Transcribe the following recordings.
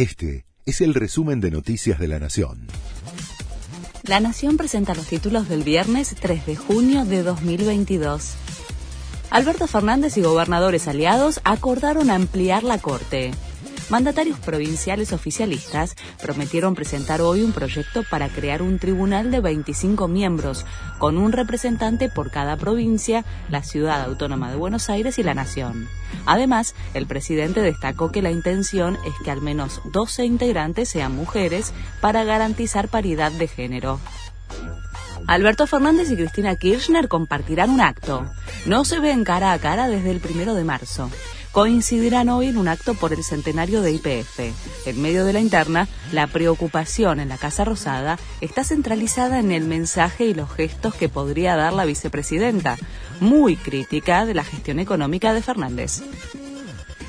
Este es el resumen de Noticias de la Nación. La Nación presenta los títulos del viernes 3 de junio de 2022. Alberto Fernández y gobernadores aliados acordaron ampliar la Corte mandatarios provinciales oficialistas prometieron presentar hoy un proyecto para crear un tribunal de 25 miembros, con un representante por cada provincia, la ciudad autónoma de Buenos Aires y la nación. Además, el presidente destacó que la intención es que al menos 12 integrantes sean mujeres para garantizar paridad de género. Alberto Fernández y Cristina Kirchner compartirán un acto. No se ven cara a cara desde el primero de marzo coincidirán hoy en un acto por el centenario de IPF. En medio de la interna, la preocupación en la Casa Rosada está centralizada en el mensaje y los gestos que podría dar la vicepresidenta, muy crítica de la gestión económica de Fernández.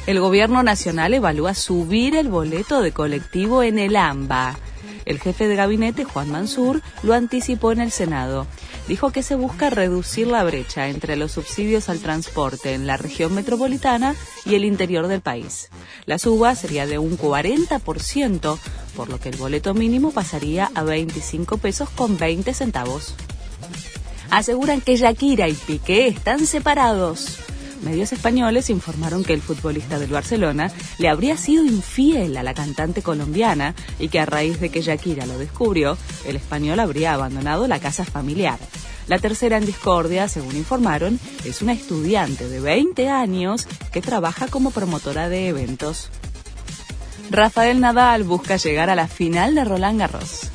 El gobierno nacional evalúa subir el boleto de colectivo en el AMBA. El jefe de gabinete, Juan Mansur, lo anticipó en el Senado dijo que se busca reducir la brecha entre los subsidios al transporte en la región metropolitana y el interior del país. La suba sería de un 40%, por lo que el boleto mínimo pasaría a 25 pesos con 20 centavos. Aseguran que Shakira y Piqué están separados. Medios españoles informaron que el futbolista del Barcelona le habría sido infiel a la cantante colombiana y que a raíz de que Shakira lo descubrió, el español habría abandonado la casa familiar. La tercera en discordia, según informaron, es una estudiante de 20 años que trabaja como promotora de eventos. Rafael Nadal busca llegar a la final de Roland Garros.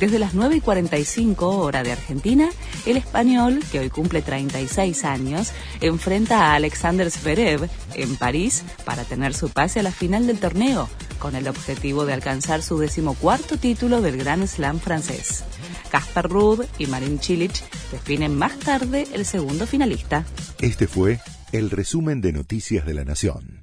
Desde las 9 y 45 hora de Argentina, el español, que hoy cumple 36 años, enfrenta a Alexander Zverev en París para tener su pase a la final del torneo, con el objetivo de alcanzar su decimocuarto título del Grand Slam francés. Kasper Ruud y Marin Cilic definen más tarde el segundo finalista. Este fue el resumen de Noticias de la Nación.